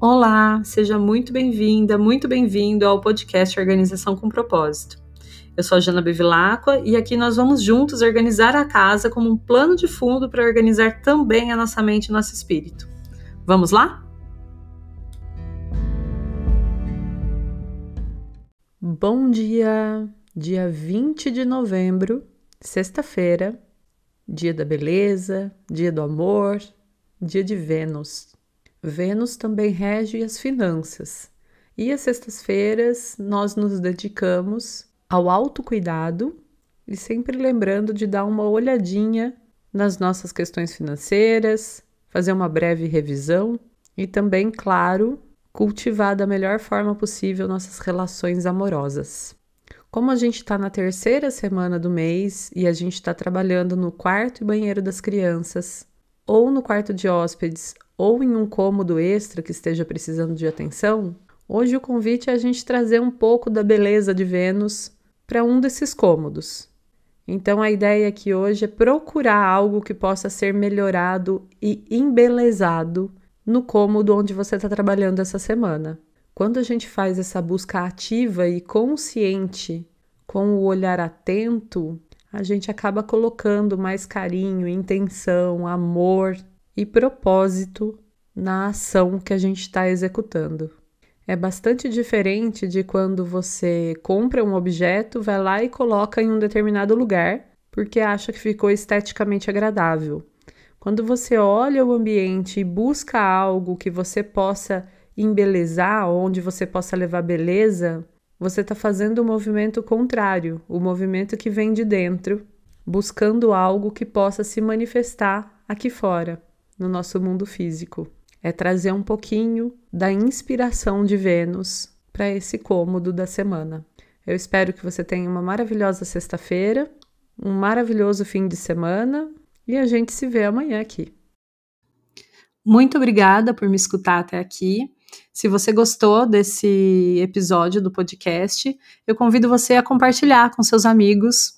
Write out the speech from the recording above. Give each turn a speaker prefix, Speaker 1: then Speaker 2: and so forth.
Speaker 1: Olá, seja muito bem-vinda, muito bem-vindo ao podcast Organização com Propósito. Eu sou a Jana Bevilacqua e aqui nós vamos juntos organizar a casa como um plano de fundo para organizar também a nossa mente e nosso espírito. Vamos lá? Bom dia! Dia 20 de novembro, sexta-feira, dia da beleza, dia do amor, dia de Vênus. Vênus também rege as finanças. E às sextas-feiras nós nos dedicamos ao autocuidado e sempre lembrando de dar uma olhadinha nas nossas questões financeiras, fazer uma breve revisão e também, claro, cultivar da melhor forma possível nossas relações amorosas. Como a gente está na terceira semana do mês e a gente está trabalhando no quarto e banheiro das crianças, ou no quarto de hóspedes, ou em um cômodo extra que esteja precisando de atenção, hoje o convite é a gente trazer um pouco da beleza de Vênus para um desses cômodos. Então a ideia aqui hoje é procurar algo que possa ser melhorado e embelezado no cômodo onde você está trabalhando essa semana. Quando a gente faz essa busca ativa e consciente, com o olhar atento, a gente acaba colocando mais carinho, intenção, amor e propósito na ação que a gente está executando. É bastante diferente de quando você compra um objeto, vai lá e coloca em um determinado lugar porque acha que ficou esteticamente agradável. Quando você olha o ambiente e busca algo que você possa embelezar, onde você possa levar beleza, você está fazendo o movimento contrário, o movimento que vem de dentro, buscando algo que possa se manifestar aqui fora, no nosso mundo físico. É trazer um pouquinho da inspiração de Vênus para esse cômodo da semana. Eu espero que você tenha uma maravilhosa sexta-feira, um maravilhoso fim de semana e a gente se vê amanhã aqui. Muito obrigada por me escutar até aqui. Se você gostou desse episódio do podcast, eu convido você a compartilhar com seus amigos,